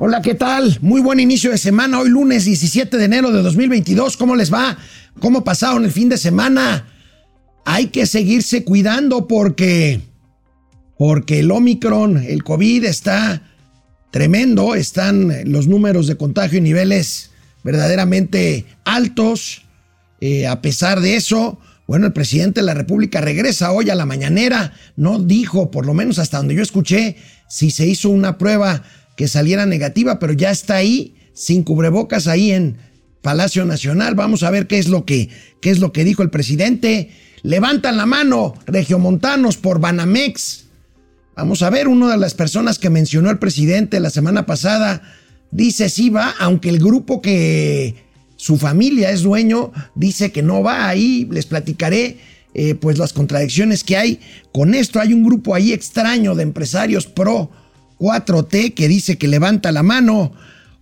Hola, ¿qué tal? Muy buen inicio de semana. Hoy lunes 17 de enero de 2022. ¿Cómo les va? ¿Cómo pasaron el fin de semana? Hay que seguirse cuidando porque porque el Omicron, el COVID está tremendo, están los números de contagio en niveles verdaderamente altos. Eh, a pesar de eso, bueno, el presidente de la República regresa hoy a la mañanera. No dijo, por lo menos hasta donde yo escuché, si se hizo una prueba que saliera negativa, pero ya está ahí, sin cubrebocas, ahí en Palacio Nacional. Vamos a ver qué es lo que, qué es lo que dijo el presidente. Levantan la mano, regiomontanos, por Banamex. Vamos a ver, una de las personas que mencionó el presidente la semana pasada dice sí va, aunque el grupo que su familia es dueño dice que no va ahí. Les platicaré eh, pues las contradicciones que hay. Con esto hay un grupo ahí extraño de empresarios pro 4T que dice que levanta la mano.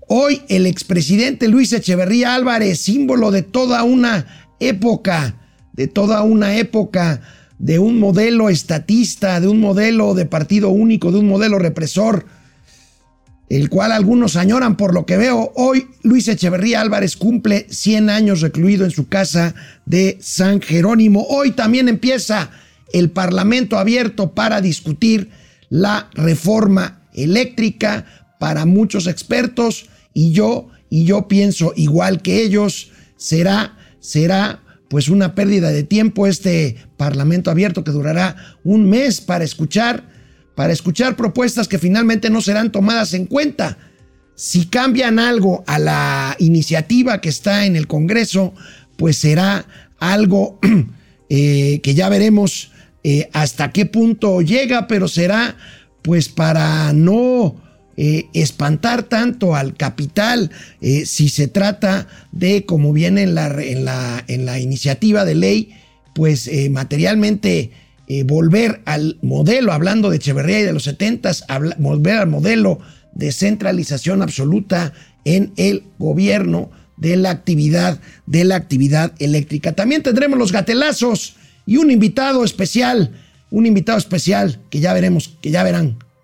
Hoy el expresidente Luis Echeverría Álvarez, símbolo de toda una época, de toda una época, de un modelo estatista, de un modelo de partido único, de un modelo represor, el cual algunos añoran por lo que veo. Hoy Luis Echeverría Álvarez cumple 100 años recluido en su casa de San Jerónimo. Hoy también empieza el Parlamento abierto para discutir la reforma eléctrica para muchos expertos y yo y yo pienso igual que ellos será será pues una pérdida de tiempo este parlamento abierto que durará un mes para escuchar para escuchar propuestas que finalmente no serán tomadas en cuenta. Si cambian algo a la iniciativa que está en el Congreso, pues será algo eh, que ya veremos eh, hasta qué punto llega, pero será pues para no eh, espantar tanto al capital eh, si se trata de, como viene en la, en la, en la iniciativa de ley, pues eh, materialmente volver al modelo, hablando de Echeverría y de los 70, volver al modelo de centralización absoluta en el gobierno de la actividad de la actividad eléctrica. También tendremos los gatelazos y un invitado especial un invitado especial que ya veremos, que ya verán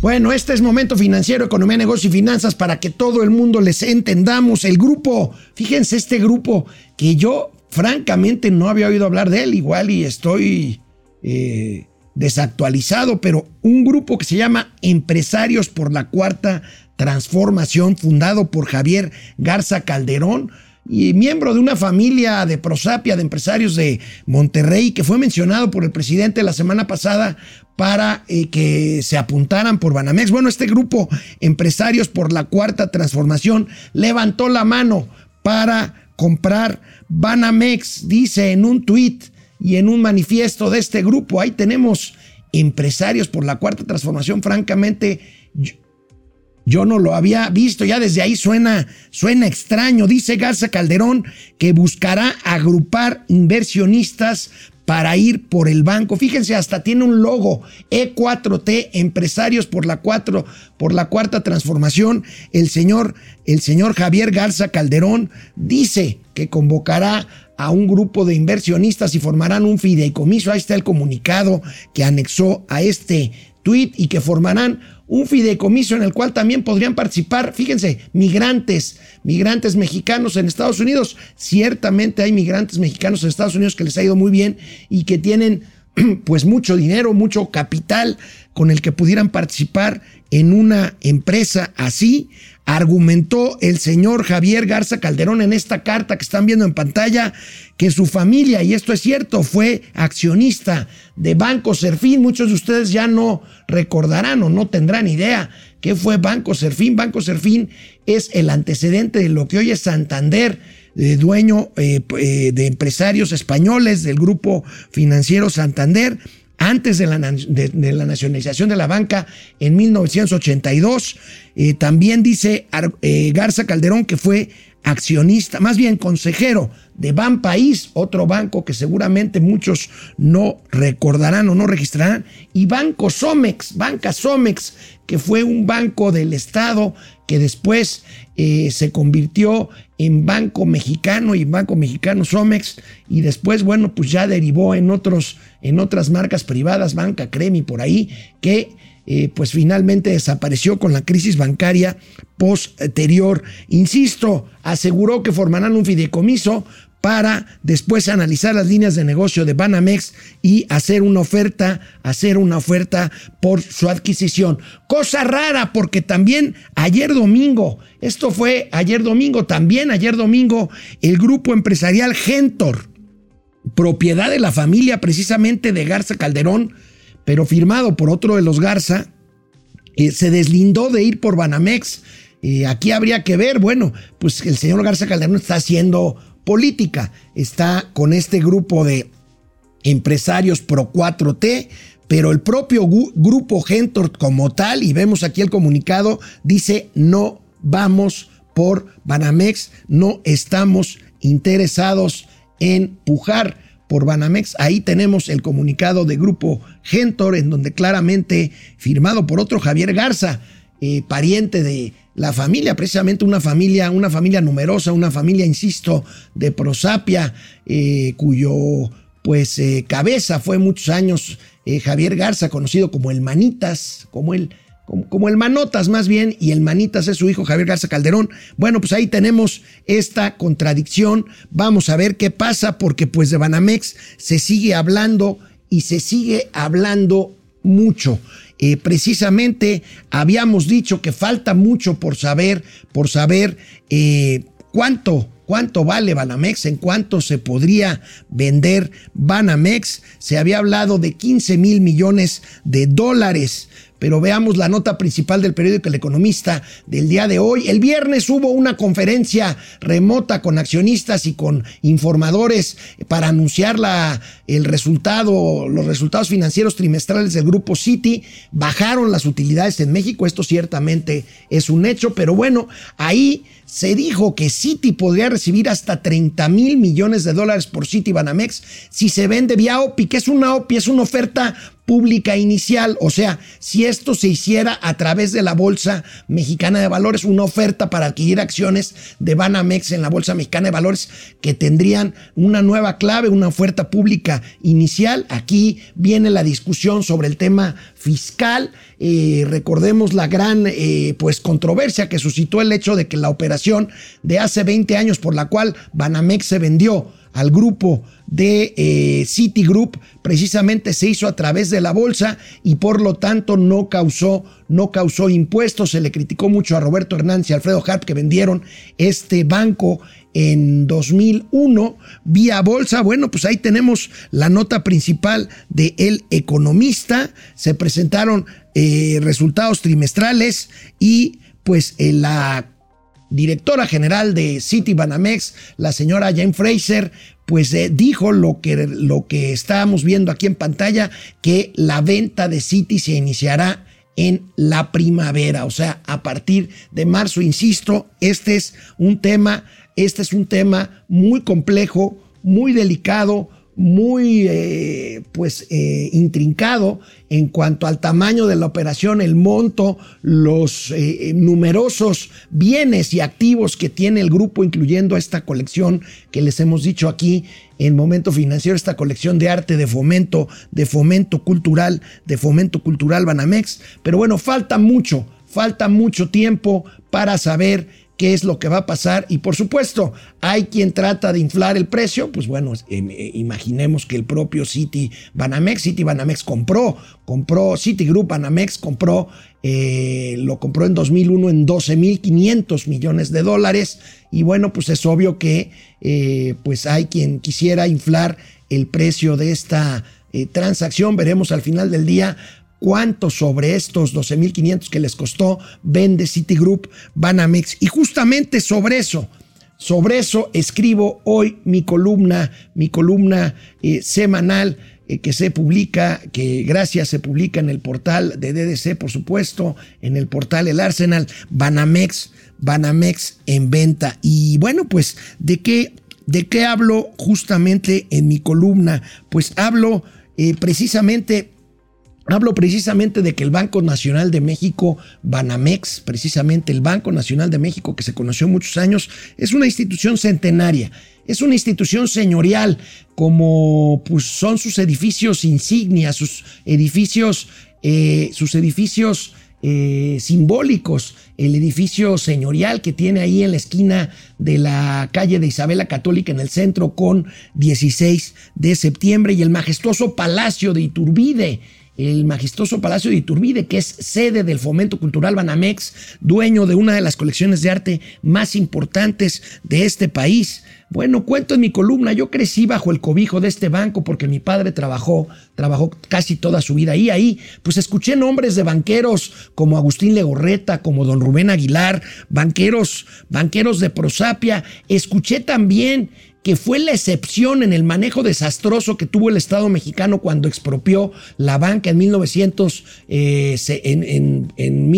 Bueno, este es Momento Financiero, Economía, Negocio y Finanzas para que todo el mundo les entendamos. El grupo, fíjense este grupo que yo francamente no había oído hablar de él, igual y estoy eh, desactualizado, pero un grupo que se llama Empresarios por la Cuarta Transformación, fundado por Javier Garza Calderón y miembro de una familia de prosapia de empresarios de Monterrey que fue mencionado por el presidente la semana pasada para eh, que se apuntaran por Banamex. Bueno, este grupo empresarios por la cuarta transformación levantó la mano para comprar Banamex, dice en un tuit y en un manifiesto de este grupo. Ahí tenemos empresarios por la cuarta transformación, francamente. Yo no lo había visto, ya desde ahí suena, suena extraño. Dice Garza Calderón que buscará agrupar inversionistas para ir por el banco. Fíjense, hasta tiene un logo E4T, Empresarios por la, cuatro, por la cuarta transformación. El señor, el señor Javier Garza Calderón dice que convocará a un grupo de inversionistas y formarán un fideicomiso. Ahí está el comunicado que anexó a este tuit y que formarán un fideicomiso en el cual también podrían participar, fíjense, migrantes, migrantes mexicanos en Estados Unidos. Ciertamente hay migrantes mexicanos en Estados Unidos que les ha ido muy bien y que tienen pues mucho dinero, mucho capital con el que pudieran participar en una empresa así, argumentó el señor Javier Garza Calderón en esta carta que están viendo en pantalla que su familia, y esto es cierto, fue accionista de Banco Serfín. Muchos de ustedes ya no recordarán o no tendrán idea qué fue Banco Serfín. Banco Serfín es el antecedente de lo que hoy es Santander, de dueño eh, eh, de empresarios españoles del grupo financiero Santander antes de la, nacionalización de la banca en 1982. Eh, también dice Garza Calderón que fue accionista, más bien consejero de Ban País, otro banco que seguramente muchos no recordarán o no registrarán, y Banco Somex, Banca Somex, que fue un banco del Estado que después eh, se convirtió en Banco Mexicano y Banco Mexicano Somex, y después, bueno, pues ya derivó en, otros, en otras marcas privadas, Banca Cremi por ahí, que eh, pues finalmente desapareció con la crisis bancaria posterior. Insisto, aseguró que formarán un fideicomiso para después analizar las líneas de negocio de Banamex y hacer una oferta, hacer una oferta por su adquisición. Cosa rara porque también ayer domingo, esto fue ayer domingo, también ayer domingo, el grupo empresarial Gentor, propiedad de la familia precisamente de Garza Calderón, pero firmado por otro de los Garza, eh, se deslindó de ir por Banamex. Eh, aquí habría que ver, bueno, pues el señor Garza Calderón está haciendo política, está con este grupo de empresarios pro 4T, pero el propio grupo Gentor como tal, y vemos aquí el comunicado, dice no vamos por Banamex, no estamos interesados en pujar por Banamex. Ahí tenemos el comunicado de Grupo Gentor, en donde claramente, firmado por otro Javier Garza, eh, pariente de la familia, precisamente una familia, una familia numerosa, una familia, insisto, de prosapia, eh, cuyo pues eh, cabeza fue muchos años Javier Garza, conocido como el Manitas, como el como, el Manotas más bien, y el Manitas es su hijo Javier Garza Calderón. Bueno, pues ahí tenemos esta contradicción. Vamos a ver qué pasa, porque pues de Banamex se sigue hablando y se sigue hablando mucho. Eh, precisamente habíamos dicho que falta mucho por saber, por saber eh, cuánto cuánto vale Banamex, en cuánto se podría vender Banamex. Se había hablado de 15 mil millones de dólares pero veamos la nota principal del periódico El Economista del día de hoy. El viernes hubo una conferencia remota con accionistas y con informadores para anunciar la, el resultado, los resultados financieros trimestrales del grupo Citi. Bajaron las utilidades en México, esto ciertamente es un hecho, pero bueno, ahí se dijo que Citi podría recibir hasta 30 mil millones de dólares por Citi Banamex si se vende vía OPI, que es una OPI, es una oferta pública inicial, o sea, si esto se hiciera a través de la Bolsa Mexicana de Valores, una oferta para adquirir acciones de Banamex en la Bolsa Mexicana de Valores que tendrían una nueva clave, una oferta pública inicial. Aquí viene la discusión sobre el tema fiscal. Recordemos la gran eh, pues controversia que suscitó el hecho de que la operación de hace 20 años por la cual Banamex se vendió al grupo de eh, Citigroup precisamente se hizo a través de la bolsa y por lo tanto no causó, no causó impuestos. Se le criticó mucho a Roberto Hernández y Alfredo Harp que vendieron este banco en 2001 vía bolsa. Bueno, pues ahí tenemos la nota principal de El Economista. Se presentaron eh, resultados trimestrales y pues en la directora general de City Banamex, la señora Jane Fraser, pues eh, dijo lo que, lo que estábamos viendo aquí en pantalla, que la venta de City se iniciará en la primavera, o sea, a partir de marzo, insisto, este es un tema, este es un tema muy complejo, muy delicado, muy eh, pues eh, intrincado en cuanto al tamaño de la operación, el monto, los eh, numerosos bienes y activos que tiene el grupo, incluyendo esta colección que les hemos dicho aquí en Momento Financiero, esta colección de arte, de fomento, de fomento cultural, de fomento cultural Banamex. Pero bueno, falta mucho, falta mucho tiempo para saber qué es lo que va a pasar. Y por supuesto hay quien trata de inflar el precio, pues bueno, em, eh, imaginemos que el propio City Banamex, City Banamex compró, compró Citigroup Banamex compró, eh, lo compró en 2001 en 12.500 millones de dólares. Y bueno, pues es obvio que eh, pues hay quien quisiera inflar el precio de esta transacción, veremos al final del día cuánto sobre estos 12.500 que les costó vende Citigroup Banamex. Y justamente sobre eso, sobre eso escribo hoy mi columna, mi columna eh, semanal eh, que se publica, que gracias se publica en el portal de DDC, por supuesto, en el portal El Arsenal, Banamex, Banamex en venta. Y bueno, pues, ¿de qué ¿De qué hablo justamente en mi columna? Pues hablo eh, precisamente Hablo precisamente de que el Banco Nacional de México, Banamex, precisamente el Banco Nacional de México que se conoció muchos años, es una institución centenaria, es una institución señorial, como pues, son sus edificios insignias, sus edificios, eh, sus edificios eh, simbólicos, el edificio señorial que tiene ahí en la esquina de la calle de Isabela Católica en el centro con 16 de septiembre y el majestuoso Palacio de Iturbide el majestuoso Palacio de Iturbide, que es sede del Fomento Cultural Banamex, dueño de una de las colecciones de arte más importantes de este país. Bueno, cuento en mi columna, yo crecí bajo el cobijo de este banco porque mi padre trabajó, trabajó casi toda su vida ahí, ahí, pues escuché nombres de banqueros como Agustín Legorreta, como don Rubén Aguilar, banqueros, banqueros de Prosapia, escuché también que fue la excepción en el manejo desastroso que tuvo el Estado mexicano cuando expropió la banca en 1900, eh, en, en, en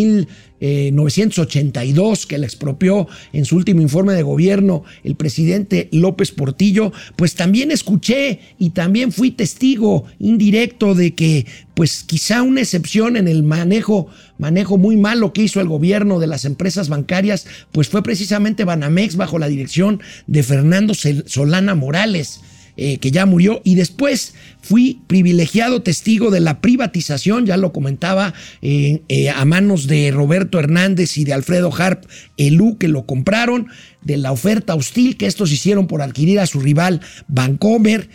1982, que la expropió en su último informe de gobierno el presidente López Portillo, pues también escuché y también fui testigo indirecto de que pues quizá una excepción en el manejo, manejo muy malo que hizo el gobierno de las empresas bancarias, pues fue precisamente Banamex bajo la dirección de Fernando Solana Morales. Eh, que ya murió, y después fui privilegiado testigo de la privatización, ya lo comentaba, eh, eh, a manos de Roberto Hernández y de Alfredo Harp Elú, que lo compraron, de la oferta hostil que estos hicieron por adquirir a su rival Vancomer,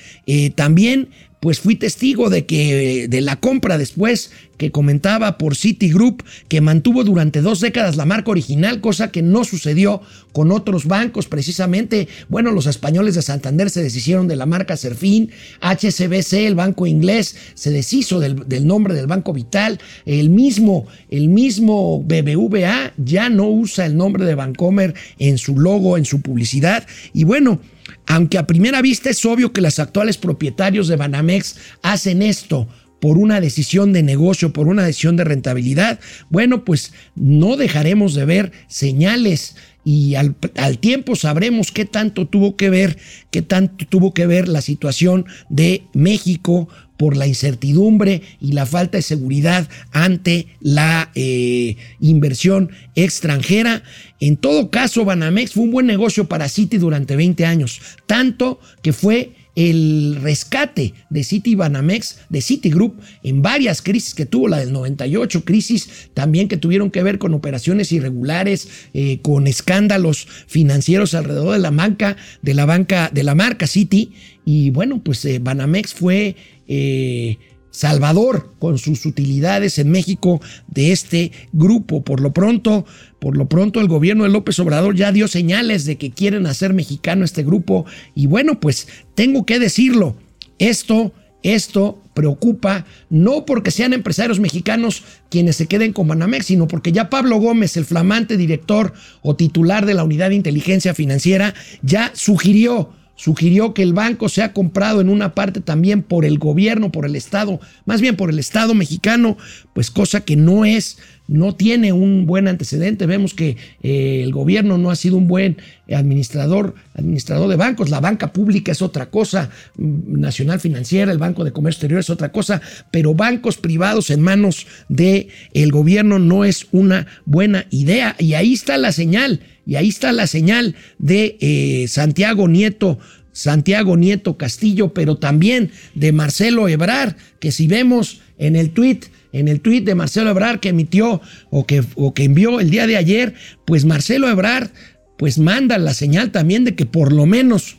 también pues fui testigo de que de la compra después que comentaba por Citigroup que mantuvo durante dos décadas la marca original, cosa que no sucedió con otros bancos precisamente. Bueno, los españoles de Santander se deshicieron de la marca Serfín, HSBC, el banco inglés, se deshizo del, del nombre del Banco Vital, el mismo, el mismo BBVA ya no usa el nombre de Bancomer en su logo, en su publicidad y bueno, aunque a primera vista es obvio que los actuales propietarios de Banamex hacen esto por una decisión de negocio, por una decisión de rentabilidad, bueno, pues no dejaremos de ver señales y al, tiempo sabremos qué tanto tuvo que ver, qué tanto tuvo que ver la situación de México por la incertidumbre y la falta de seguridad ante la eh, inversión extranjera. En todo caso, Banamex fue un buen negocio para Citi durante 20 años, tanto que fue el rescate de Citi Banamex, de Citigroup, en varias crisis que tuvo, la del 98, crisis también que tuvieron que ver con operaciones irregulares, eh, con escándalos financieros alrededor de la banca, de la banca, de la marca Citi. Y bueno, pues eh, Banamex fue eh, salvador con sus utilidades en México de este grupo. Por lo pronto, por lo pronto el gobierno de López Obrador ya dio señales de que quieren hacer mexicano este grupo. Y bueno, pues tengo que decirlo, esto esto preocupa no porque sean empresarios mexicanos quienes se queden con Banamex, sino porque ya Pablo Gómez, el flamante director o titular de la Unidad de Inteligencia Financiera, ya sugirió sugirió que el banco sea comprado en una parte también por el gobierno, por el Estado, más bien por el Estado mexicano, pues cosa que no es, no tiene un buen antecedente. Vemos que eh, el gobierno no ha sido un buen administrador, administrador de bancos. La banca pública es otra cosa, mm, Nacional Financiera, el Banco de Comercio Exterior es otra cosa, pero bancos privados en manos del el gobierno no es una buena idea. Y ahí está la señal y ahí está la señal de eh, Santiago Nieto, Santiago Nieto Castillo, pero también de Marcelo Ebrar, que si vemos en el tuit, en el tuit de Marcelo Ebrar que emitió o que, o que envió el día de ayer, pues Marcelo Ebrar pues manda la señal también de que por lo menos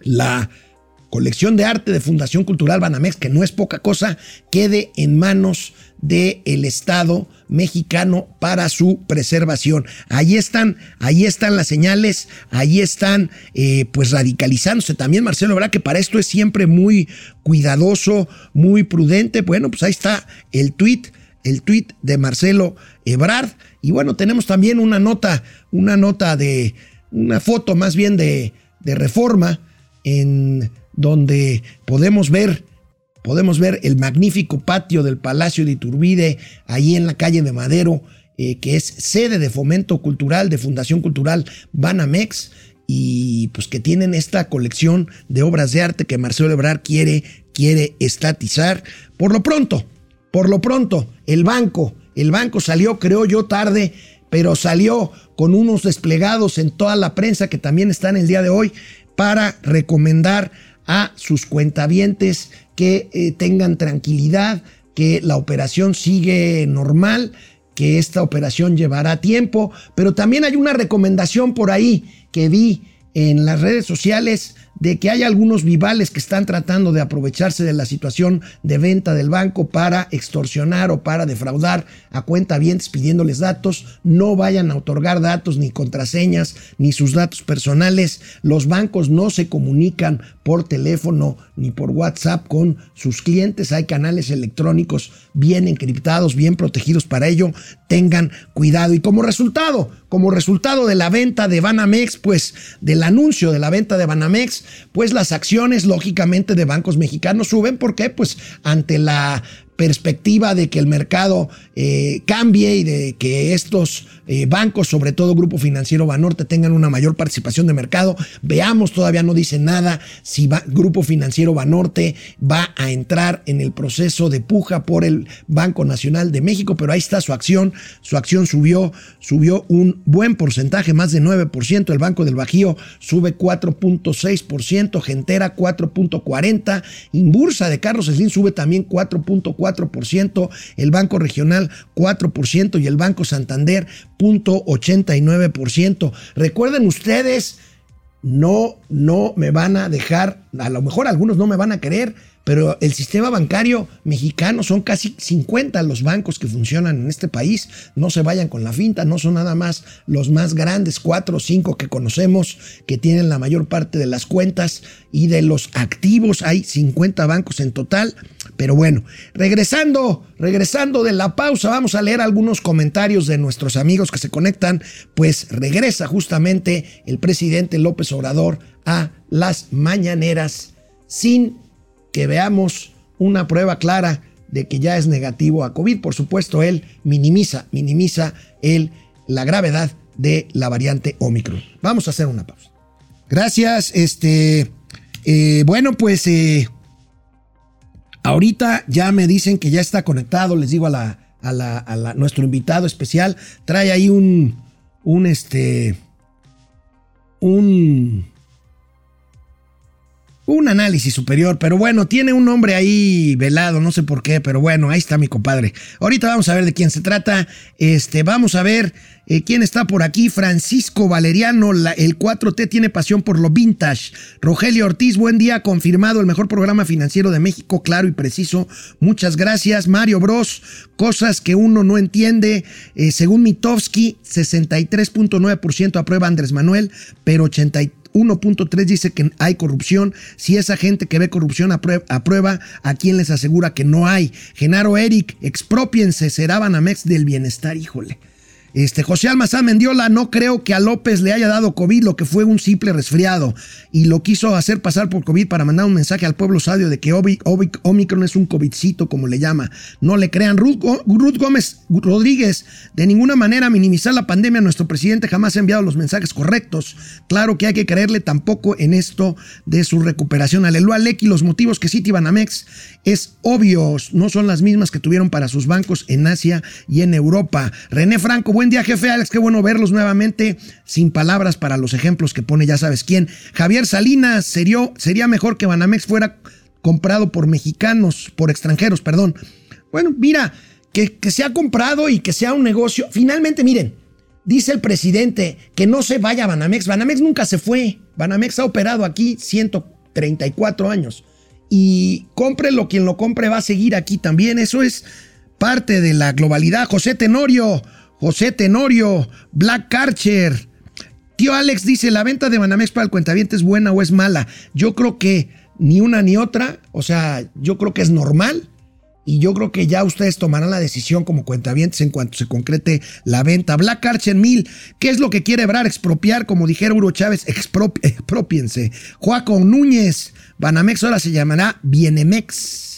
la colección de arte de Fundación Cultural Banamex, que no es poca cosa, quede en manos del Estado mexicano para su preservación. Ahí están, ahí están las señales, ahí están eh, pues radicalizándose también Marcelo, ¿verdad? Que para esto es siempre muy cuidadoso, muy prudente. Bueno, pues ahí está el tuit, el tuit de Marcelo Ebrard. Y bueno, tenemos también una nota, una nota de, una foto más bien de, de reforma en donde podemos ver podemos ver el magnífico patio del Palacio de Iturbide, ahí en la calle de Madero, eh, que es sede de fomento cultural de Fundación Cultural Banamex. y pues que tienen esta colección de obras de arte que Marcelo Ebrard quiere, quiere estatizar. Por lo pronto, por lo pronto, el banco, el banco salió, creo yo, tarde, pero salió con unos desplegados en toda la prensa que también están el día de hoy para recomendar a sus cuentavientes que eh, tengan tranquilidad, que la operación sigue normal, que esta operación llevará tiempo, pero también hay una recomendación por ahí que vi en las redes sociales de que hay algunos vivales que están tratando de aprovecharse de la situación de venta del banco para extorsionar o para defraudar a cuentavientes pidiéndoles datos. No vayan a otorgar datos ni contraseñas ni sus datos personales. Los bancos no se comunican por teléfono ni por WhatsApp con sus clientes. Hay canales electrónicos bien encriptados, bien protegidos para ello. Tengan cuidado. Y como resultado, como resultado de la venta de Banamex, pues del anuncio de la venta de Banamex, pues las acciones lógicamente de bancos mexicanos suben. ¿Por qué? Pues ante la perspectiva de que el mercado eh, cambie y de que estos eh, bancos, sobre todo Grupo Financiero Banorte, tengan una mayor participación de mercado. Veamos, todavía no dice nada si Grupo Financiero Banorte va a entrar en el proceso de puja por el Banco Nacional de México, pero ahí está su acción. Su acción subió, subió un buen porcentaje, más de 9%. El Banco del Bajío sube 4.6%, Gentera 4.40%, Inbursa de Carlos Slim sube también 4.4%. 4%, el Banco Regional 4% y el Banco Santander 0.89%. Recuerden ustedes, no, no me van a dejar, a lo mejor algunos no me van a querer, pero el sistema bancario mexicano son casi 50 los bancos que funcionan en este país. No se vayan con la finta, no son nada más los más grandes, cuatro o cinco que conocemos, que tienen la mayor parte de las cuentas y de los activos. Hay 50 bancos en total. Pero bueno, regresando, regresando de la pausa, vamos a leer algunos comentarios de nuestros amigos que se conectan. Pues regresa justamente el presidente López Obrador a las mañaneras sin que veamos una prueba clara de que ya es negativo a COVID. Por supuesto, él minimiza, minimiza el, la gravedad de la variante Omicron. Vamos a hacer una pausa. Gracias. Este, eh, bueno, pues eh, ahorita ya me dicen que ya está conectado. Les digo a la, a la, a nuestro invitado especial trae ahí un, un este, un un análisis superior, pero bueno, tiene un nombre ahí velado, no sé por qué, pero bueno, ahí está mi compadre. Ahorita vamos a ver de quién se trata. Este, vamos a ver eh, quién está por aquí. Francisco Valeriano, el 4T tiene pasión por lo vintage. Rogelio Ortiz, buen día, confirmado el mejor programa financiero de México, claro y preciso. Muchas gracias. Mario Bros, cosas que uno no entiende. Eh, según Mitowski, 63.9% aprueba Andrés Manuel, pero 83 1.3 dice que hay corrupción. Si esa gente que ve corrupción aprueba, ¿a quién les asegura que no hay? Genaro Eric, expropiense, será Banamex del bienestar, híjole. Este, José Almazán Mendiola, no creo que a López le haya dado COVID, lo que fue un simple resfriado, y lo quiso hacer pasar por COVID para mandar un mensaje al pueblo sadio de que Omicron es un COVIDcito, como le llama. No le crean. Ruth, Ruth Gómez Rodríguez, de ninguna manera minimizar la pandemia, nuestro presidente jamás ha enviado los mensajes correctos. Claro que hay que creerle tampoco en esto de su recuperación. Aleluya, Lecky, los motivos que City Banamex es obvios, no son las mismas que tuvieron para sus bancos en Asia y en Europa. René Franco, buen día, jefe Alex, qué bueno verlos nuevamente. Sin palabras para los ejemplos que pone ya sabes quién. Javier Salinas, sería, sería mejor que Banamex fuera comprado por mexicanos, por extranjeros, perdón. Bueno, mira, que, que se ha comprado y que sea un negocio. Finalmente, miren, dice el presidente que no se vaya a Banamex. Banamex nunca se fue. Banamex ha operado aquí 134 años y cómprelo quien lo compre va a seguir aquí también. Eso es parte de la globalidad. José Tenorio, José Tenorio, Black Karcher. Tío Alex dice, ¿la venta de Banamex para el cuentaviente es buena o es mala? Yo creo que ni una ni otra. O sea, yo creo que es normal. Y yo creo que ya ustedes tomarán la decisión como cuentavientes en cuanto se concrete la venta. Black Archer Mil, ¿qué es lo que quiere Ebrar? Expropiar, como dijera Uro Chávez, expropiense. Joaco Núñez, Banamex ahora se llamará Bienemex.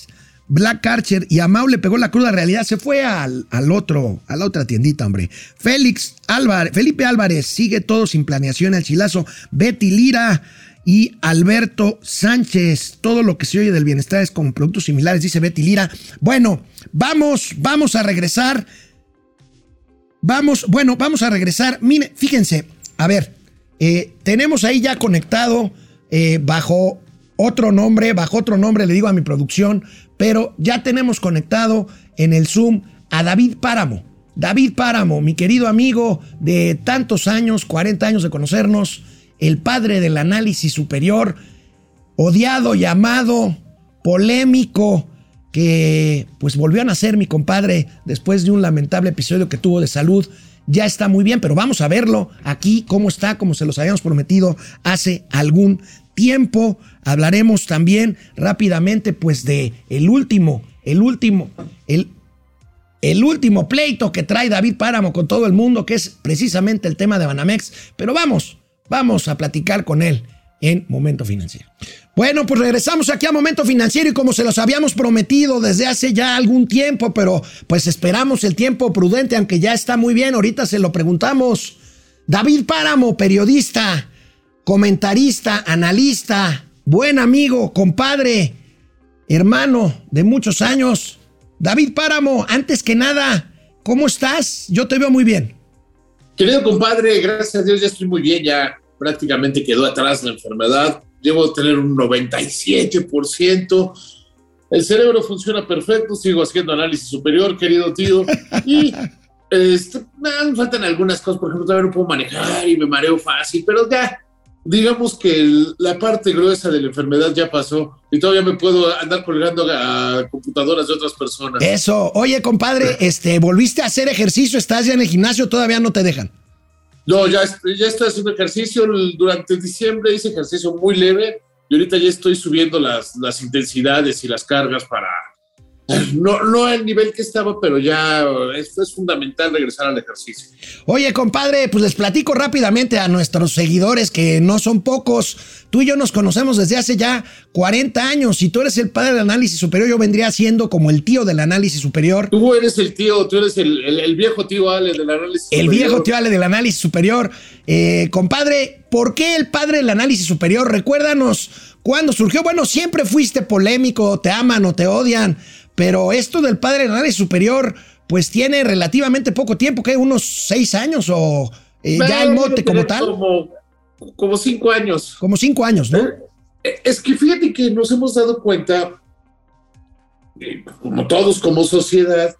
Black Archer y a Mau le pegó la cruda realidad, se fue al, al, otro, a la otra tiendita, hombre. Félix Álvarez, Felipe Álvarez sigue todo sin planeación al chilazo. Betty Lira y Alberto Sánchez, todo lo que se oye del bienestar es con productos similares, dice Betty Lira. Bueno, vamos, vamos a regresar. Vamos, bueno, vamos a regresar. Mire, fíjense, a ver, eh, tenemos ahí ya conectado eh, bajo otro nombre, bajo otro nombre le digo a mi producción, pero ya tenemos conectado en el Zoom a David Páramo. David Páramo, mi querido amigo de tantos años, 40 años de conocernos, el padre del análisis superior, odiado, llamado, polémico, que pues volvió a nacer mi compadre después de un lamentable episodio que tuvo de salud. Ya está muy bien, pero vamos a verlo aquí, cómo está, como se los habíamos prometido hace algún tiempo. Hablaremos también rápidamente pues de el último, el último, el, el último pleito que trae David Páramo con todo el mundo, que es precisamente el tema de Banamex. Pero vamos, vamos a platicar con él en Momento Financiero. Bueno, pues regresamos aquí a Momento Financiero y como se los habíamos prometido desde hace ya algún tiempo, pero pues esperamos el tiempo prudente, aunque ya está muy bien, ahorita se lo preguntamos. David Páramo, periodista, comentarista, analista, buen amigo, compadre, hermano de muchos años. David Páramo, antes que nada, ¿cómo estás? Yo te veo muy bien. Querido compadre, gracias a Dios ya estoy muy bien, ya prácticamente quedó atrás la enfermedad. Debo a tener un 97%. El cerebro funciona perfecto, sigo haciendo análisis superior, querido tío. Y este, me faltan algunas cosas, por ejemplo, todavía no puedo manejar y me mareo fácil, pero ya digamos que la parte gruesa de la enfermedad ya pasó y todavía me puedo andar colgando a computadoras de otras personas. Eso, oye compadre, este, volviste a hacer ejercicio, estás ya en el gimnasio, todavía no te dejan. No, ya, ya estoy haciendo ejercicio, durante diciembre hice ejercicio muy leve y ahorita ya estoy subiendo las, las intensidades y las cargas para, no, no al nivel que estaba, pero ya esto es fundamental regresar al ejercicio. Oye, compadre, pues les platico rápidamente a nuestros seguidores que no son pocos. Tú y yo nos conocemos desde hace ya 40 años. Si tú eres el padre del análisis superior, yo vendría siendo como el tío del análisis superior. Tú eres el tío, tú eres el, viejo tío Ale del análisis superior. El viejo tío Ale del análisis superior. Eh, compadre, ¿por qué el padre del análisis superior? Recuérdanos cuándo surgió. Bueno, siempre fuiste polémico, te aman o te odian pero esto del padre análisis superior, pues tiene relativamente poco tiempo, que unos seis años o eh, ya el mote como tal. Como, cinco años. Como cinco años, ¿no? Eh, es que fíjate que nos hemos dado cuenta, eh, como todos, como sociedad,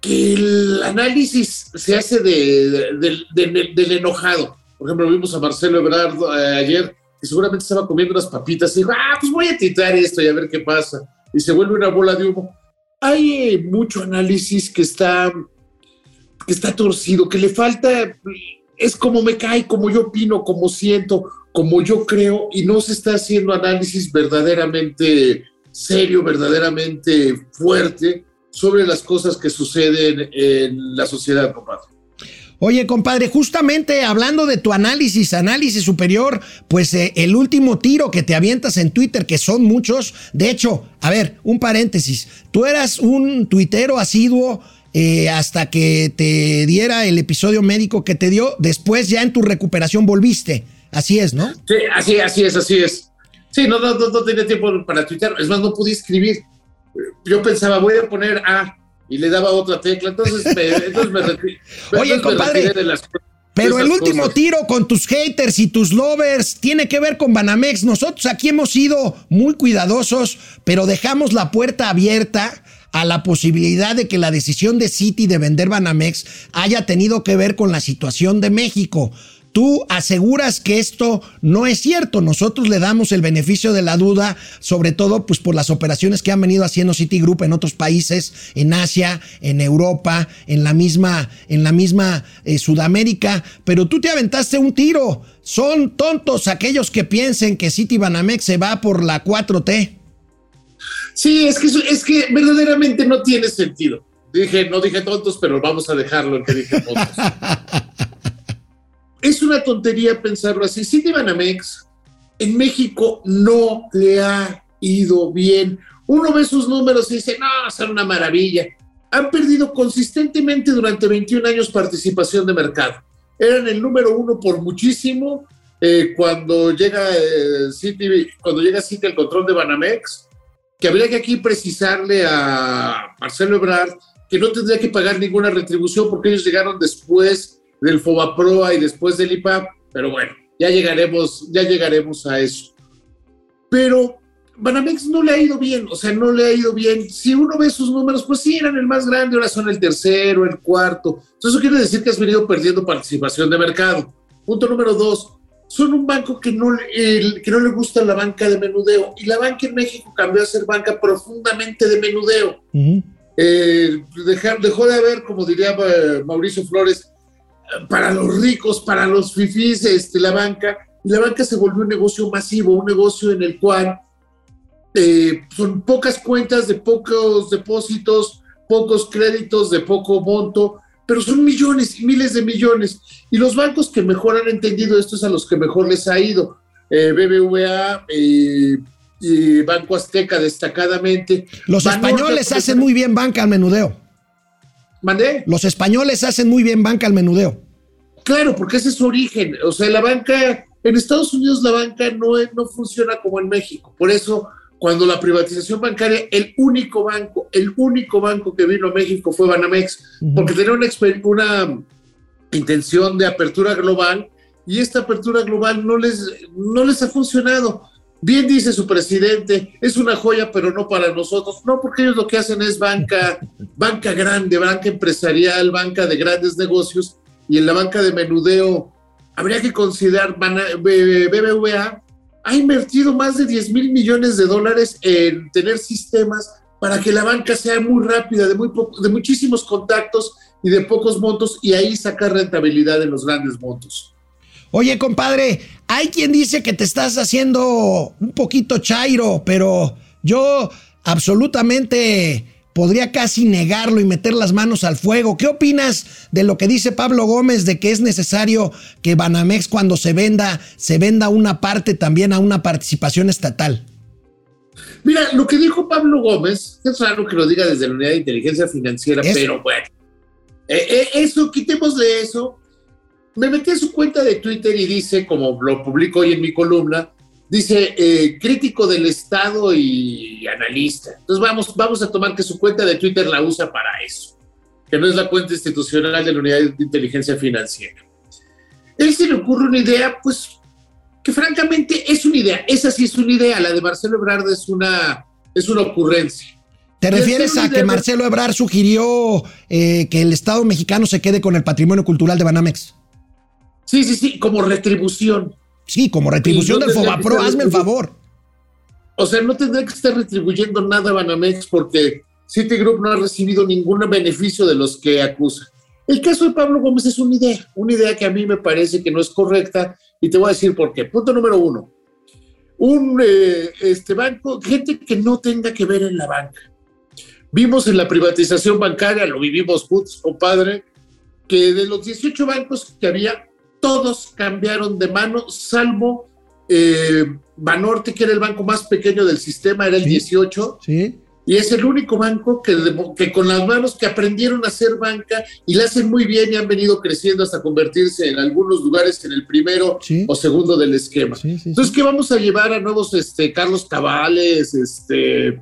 que el análisis se hace del enojado. Por ejemplo, vimos a Marcelo Ebrard ayer, que seguramente estaba comiendo unas papitas y dijo, ah, pues voy a titar esto y a ver qué pasa y se vuelve una bola de humo. Hay mucho análisis que está, que está torcido, que le falta, es como me cae, como yo opino, como siento, como yo creo, y no se está haciendo análisis verdaderamente serio, verdaderamente fuerte sobre las cosas que suceden en la sociedad, compadre. Oye, compadre, justamente hablando de tu análisis, análisis superior, pues eh, el último tiro que te avientas en Twitter, que son muchos, de hecho, a ver, un paréntesis, tú eras un tuitero asiduo eh, hasta que te diera el episodio médico que te dio, después ya en tu recuperación volviste, así es, ¿no? Sí, así, así es, así es. Sí, no, no, no, no tenía tiempo para tuitear, es más, no pude escribir. Yo pensaba, voy a poner a y le daba otra tecla. Entonces me, entonces me, Oye, compadre, de las, pero el último tiro con tus haters y tus lovers tiene que ver con Banamex. Nosotros aquí hemos sido muy cuidadosos, pero dejamos la puerta abierta a la posibilidad de que la decisión de Citi de vender Banamex haya tenido que ver con la situación de México. Tú aseguras que esto no es cierto. Nosotros le damos el beneficio de la duda, sobre todo pues por las operaciones que han venido haciendo Citigroup en otros países, en Asia, en Europa, en la misma, en la misma eh, Sudamérica. Pero tú te aventaste un tiro. Son tontos aquellos que piensen que Citibanamex se va por la 4T. Sí, es que, es que verdaderamente no tiene sentido. Dije, no dije tontos, pero vamos a dejarlo en que dije tontos. es una tontería pensarlo así. Citibanamex en México no le ha ido bien. Uno ve sus números y dice, no, son una maravilla. Han perdido consistentemente durante 21 años participación de mercado. Eran el número uno por muchísimo eh, cuando llega eh, City, cuando llega City al control de Banamex, que habría que aquí precisarle a Marcelo Ebrard que no tendría que pagar ninguna retribución porque ellos llegaron después del Fobaproa y después del IPAP, pero bueno, ya llegaremos, ya llegaremos a eso. Pero Banamex no le ha ido bien, o sea, no le ha ido bien. Si uno ve sus números, pues sí, eran el más grande, ahora son el tercero, el cuarto. Entonces eso quiere decir que has venido perdiendo participación de mercado. Punto número dos, son un banco que no, que no le gusta la banca de menudeo. Y la banca en México cambió a ser banca profundamente de menudeo. Eh, dejó de haber, como diría eh, Mauricio Flores, para los ricos, para los fifís, este, la banca. Y la banca se volvió un negocio masivo, un negocio en el cual eh, son pocas cuentas de pocos depósitos, pocos créditos de poco monto, pero son millones y miles de millones. Y los bancos que mejor han entendido esto es a los que mejor les ha ido. Eh, BBVA eh, y Banco Azteca destacadamente. Los españoles hacen muy bien banca al menudeo. ¿Mandé? Los españoles hacen muy bien banca al menudeo. Claro, porque ese es su origen. O sea, la banca, en Estados Unidos la banca no, no funciona como en México. Por eso cuando la privatización bancaria, el único banco, el único banco que vino a México fue Banamex, porque tenía una, una intención de apertura global y esta apertura global no les, no les ha funcionado. Bien dice su presidente, es una joya, pero no para nosotros. No, porque ellos lo que hacen es banca, banca grande, banca empresarial, banca de grandes negocios, y en la banca de menudeo habría que considerar BBVA ha invertido más de 10 mil millones de dólares en tener sistemas para que la banca sea muy rápida, de, muy de muchísimos contactos y de pocos montos y ahí sacar rentabilidad en los grandes montos. Oye, compadre, hay quien dice que te estás haciendo un poquito chairo, pero yo absolutamente podría casi negarlo y meter las manos al fuego. ¿Qué opinas de lo que dice Pablo Gómez de que es necesario que Banamex cuando se venda, se venda una parte también a una participación estatal? Mira, lo que dijo Pablo Gómez, es raro que lo diga desde la unidad de inteligencia financiera, pero bueno, eh, eh, eso, quitémosle eso. Me metí a su cuenta de Twitter y dice, como lo publico hoy en mi columna, Dice, eh, crítico del Estado y analista. Entonces vamos, vamos a tomar que su cuenta de Twitter la usa para eso, que no es la cuenta institucional de la Unidad de Inteligencia Financiera. Él se le ocurre una idea, pues, que francamente es una idea. Esa sí es una idea, la de Marcelo Ebrard es una, es una ocurrencia. ¿Te refieres a que Marcelo Ebrard sugirió eh, que el Estado mexicano se quede con el patrimonio cultural de Banamex? Sí, sí, sí, como retribución. Sí, como retribución del Fobapro, hazme el favor. O sea, no tendría que estar retribuyendo nada a Banamex porque Citigroup no ha recibido ningún beneficio de los que acusa. El caso de Pablo Gómez es una idea, una idea que a mí me parece que no es correcta y te voy a decir por qué. Punto número uno. Un eh, este banco, gente que no tenga que ver en la banca. Vimos en la privatización bancaria, lo vivimos juntos, compadre, que de los 18 bancos que había, todos cambiaron de mano, salvo eh, Banorte, que era el banco más pequeño del sistema, era el 18. Sí. Y es el único banco que, que, con las manos que aprendieron a hacer banca y la hacen muy bien y han venido creciendo hasta convertirse en algunos lugares en el primero o segundo del esquema. Entonces, ¿qué vamos a llevar a nuevos este, Carlos Cabales, este,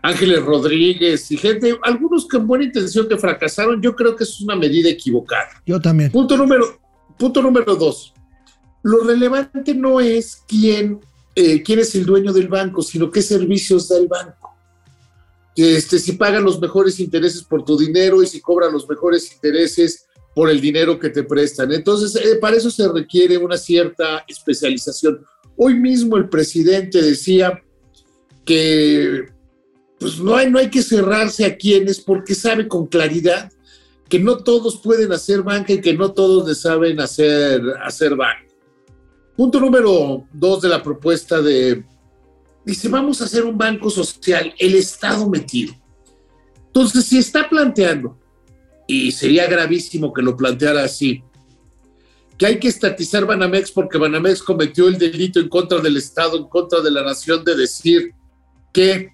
Ángeles Rodríguez y gente, algunos con buena intención que fracasaron? Yo creo que es una medida equivocada. Yo también. Punto número, Punto número dos. Lo relevante no es quién, eh, quién es el dueño del banco, sino qué servicios da el banco. Este, si pagan los mejores intereses por tu dinero y si cobran los mejores intereses por el dinero que te prestan. Entonces, eh, para eso se requiere una cierta especialización. Hoy mismo el presidente decía que pues no hay, no hay que cerrarse a quienes porque sabe con claridad que no todos pueden hacer banca y que no todos le saben hacer, hacer banca. Punto número dos de la propuesta de, dice, vamos a hacer un banco social, el Estado metido. Entonces, si está planteando, y sería gravísimo que lo planteara así, que hay que estatizar Banamex porque Banamex cometió el delito en contra del Estado, en contra de la nación, de decir que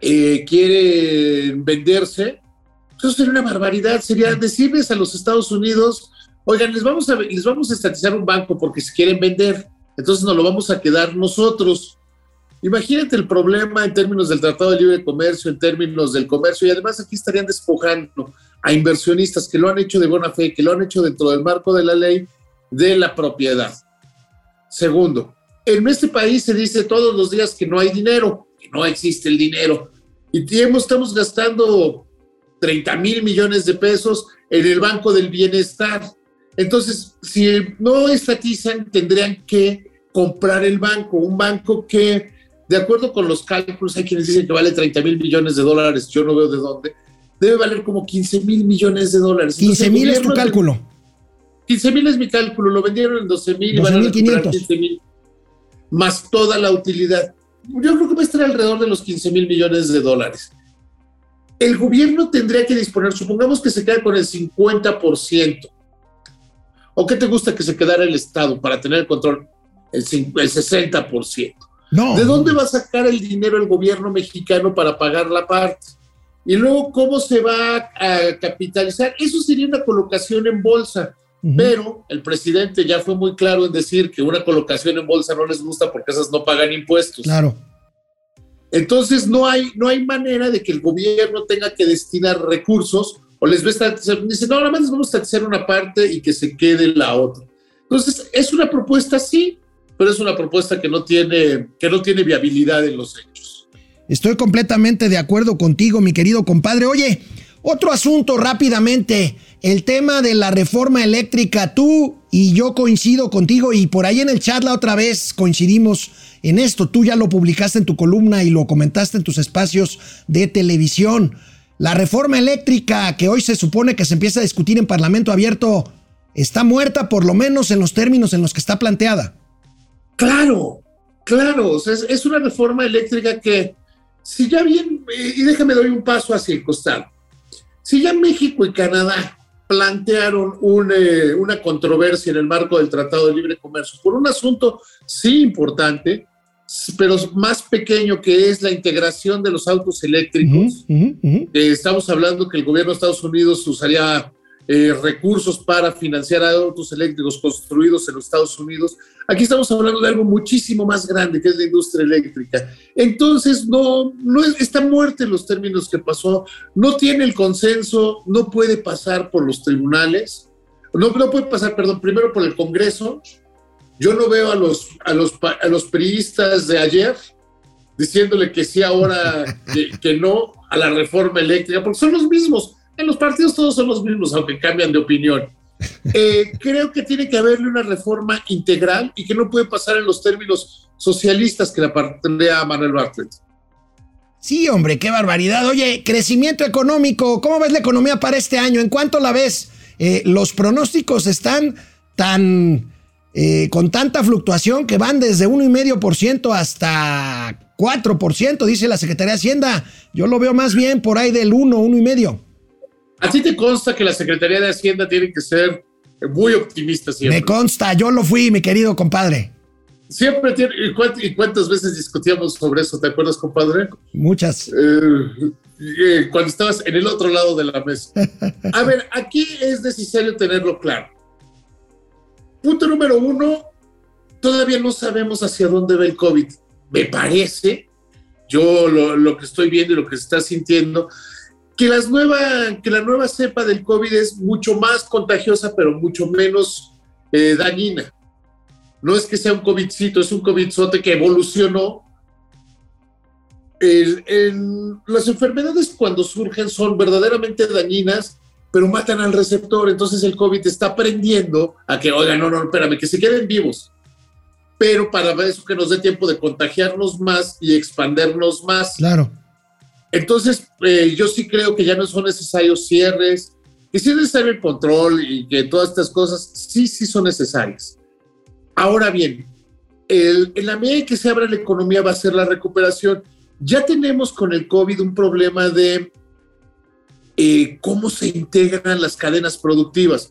eh, quieren venderse, eso sería una barbaridad, sería decirles a los Estados Unidos, oigan, les vamos a, les vamos a estatizar un banco porque se quieren vender, entonces nos lo vamos a quedar nosotros. Imagínate el problema en términos del Tratado de Libre Comercio, en términos del comercio, y además aquí estarían despojando a inversionistas que lo han hecho de buena fe, que lo han hecho dentro del marco de la ley de la propiedad. Segundo, en este país se dice todos los días que no hay dinero, que no existe el dinero, y estamos gastando 30 mil millones de pesos en el Banco del Bienestar. Entonces, si no estatizan, tendrían que comprar el banco, un banco que, de acuerdo con los cálculos, hay quienes dicen que vale 30 mil millones de dólares, yo no veo de dónde, debe valer como 15 mil millones de dólares. 15 mil es tu cálculo. 15 mil es mi cálculo, lo vendieron en 12 mil y van a recuperar 15 mil, más toda la utilidad. Yo creo que va a estar alrededor de los 15 mil millones de dólares. El gobierno tendría que disponer, supongamos que se queda con el 50%. ¿O qué te gusta que se quedara el Estado para tener el control? El, el 60%. No. ¿De dónde va a sacar el dinero el gobierno mexicano para pagar la parte? Y luego, ¿cómo se va a capitalizar? Eso sería una colocación en bolsa. Pero el presidente ya fue muy claro en decir que una colocación en bolsa no les gusta porque esas no pagan impuestos. Claro. Entonces no hay, no hay manera de que el gobierno tenga que destinar recursos o les a dice, no, nada más les vamos a hacer una parte y que se quede la otra. Entonces, es una propuesta, sí, pero es una propuesta que no tiene, que no tiene viabilidad en los hechos. Estoy completamente de acuerdo contigo, mi querido compadre. Oye, otro asunto rápidamente, el tema de la reforma eléctrica. Tú y yo coincido contigo y por ahí en el chat la otra vez coincidimos en esto. Tú ya lo publicaste en tu columna y lo comentaste en tus espacios de televisión. La reforma eléctrica que hoy se supone que se empieza a discutir en Parlamento abierto está muerta por lo menos en los términos en los que está planteada. Claro, claro, es, una reforma eléctrica que si ya bien, y déjame doy un paso hacia el costado, si ya México y Canadá plantearon eh, una controversia en el marco del Tratado de Libre Comercio por un asunto sí importante, pero más pequeño que es la integración de los autos eléctricos. estamos hablando que el gobierno de Estados Unidos usaría eh, recursos para financiar autos eléctricos construidos en los Estados Unidos. Aquí estamos hablando de algo muchísimo más grande, que es la industria eléctrica. Entonces, no, no está muerto en los términos que pasó, no tiene el consenso, no puede pasar por los tribunales, no, no puede pasar, perdón, primero por el Congreso. Yo no veo a los, a los, a los priistas de ayer diciéndole que sí ahora, que, que no a la reforma eléctrica, porque son los mismos en los partidos todos son los mismos, aunque cambian de opinión. Eh, creo que tiene que haberle una reforma integral y que no puede pasar en los términos socialistas que la plantea Manuel Bartlett. Sí, hombre, qué barbaridad. Oye, crecimiento económico, ¿cómo ves la economía para este año? ¿En cuánto la ves? Eh, los pronósticos están tan eh, con tanta fluctuación que van desde 1,5% hasta 4%, dice la Secretaría de Hacienda. Yo lo veo más bien por ahí del 1, 1,5%. ¿A ti te consta que la Secretaría de Hacienda tiene que ser muy optimista siempre? Me consta, yo lo fui, mi querido compadre. Siempre tiene. ¿Y cuántas veces discutíamos sobre eso? ¿Te acuerdas, compadre? Muchas. Eh, eh, cuando estabas en el otro lado de la mesa. A ver, aquí es necesario tenerlo claro. Punto número uno, todavía no sabemos hacia dónde va el COVID. Me parece, yo lo, lo que estoy viendo y lo que se está sintiendo, que, las nueva, que la nueva cepa del COVID es mucho más contagiosa, pero mucho menos eh, dañina. No es que sea un COVIDcito, es un COVIDzote que evolucionó. las enfermedades cuando surgen son verdaderamente dañinas, pero matan al receptor. Entonces el COVID está aprendiendo a que, oiga, no, no, espérame, que se queden vivos. Pero para eso que nos dé tiempo de contagiarnos más y expandernos más. Claro. Entonces, eh, yo sí creo que ya no son necesarios cierres, que sí es necesario el control y que todas estas cosas sí, sí son necesarias. Ahora bien, en la medida en que se abra la economía va a ser la recuperación. Ya tenemos con el COVID un problema de eh, cómo se integran las cadenas productivas.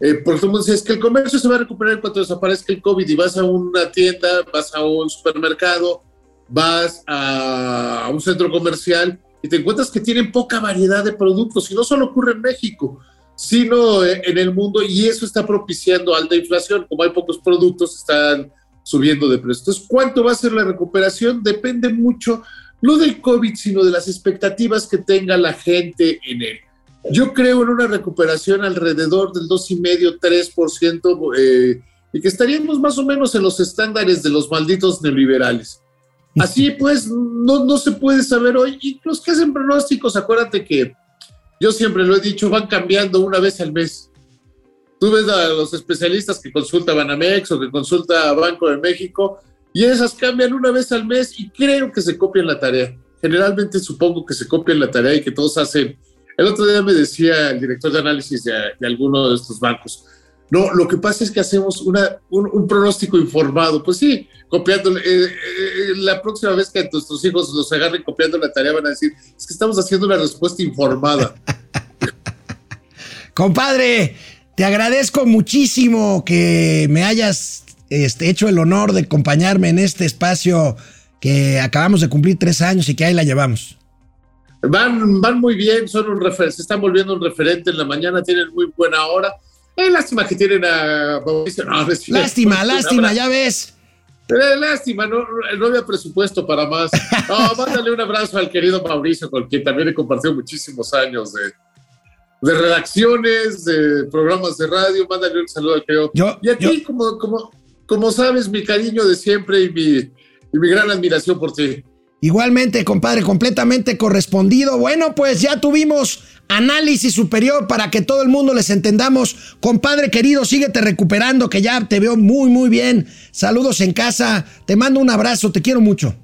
Eh, por ejemplo, es que el comercio se va a recuperar cuando desaparezca el COVID y vas a una tienda, vas a un supermercado, vas a un centro comercial y te encuentras que tienen poca variedad de productos, y no solo ocurre en México, sino en el mundo, y eso está propiciando alta inflación. Como hay pocos productos, están subiendo de precio. Entonces, ¿cuánto va a ser la recuperación? Depende mucho, no del COVID, sino de las expectativas que tenga la gente en él. Yo creo en una recuperación alrededor del 2,5-3%, eh, y que estaríamos más o menos en los estándares de los malditos neoliberales. Así pues, no, no se puede saber hoy. Y los que hacen pronósticos, acuérdate que yo siempre lo he dicho, van cambiando una vez al mes. Tú ves a los especialistas que consulta Banamex o que consulta Banco de México y esas cambian una vez al mes y creo que se copian la tarea. Generalmente supongo que se copian la tarea y que todos hacen. El otro día me decía el director de análisis de, de alguno de estos bancos, no, lo que pasa es que hacemos una, un, pronóstico informado. Pues sí, copiando. Eh, eh, la próxima vez que nuestros hijos los agarren copiando la tarea van a decir, es que estamos haciendo una respuesta informada. Compadre, te agradezco muchísimo que me hayas este, hecho el honor de acompañarme en este espacio que acabamos de cumplir tres años y que ahí la llevamos. Van, van muy bien, son un se están volviendo un referente en la mañana, tienen muy buena hora eh, lástima que tienen a Mauricio. No, lástima, lástima, ya ves. Eh, lástima, no, no, había presupuesto para más. No, mándale un abrazo al querido Mauricio, con quien también he compartido muchísimos años de, de redacciones, de programas de radio. Mándale un saludo al querido. Yo, y a ti, como, como, como sabes, mi cariño de siempre y mi, y mi gran admiración por ti. Igualmente, compadre, completamente correspondido. Bueno, pues ya tuvimos análisis superior para que todo el mundo les entendamos. Compadre querido, síguete recuperando, que ya te veo muy, muy bien. Saludos en casa. Te mando un abrazo, te quiero mucho.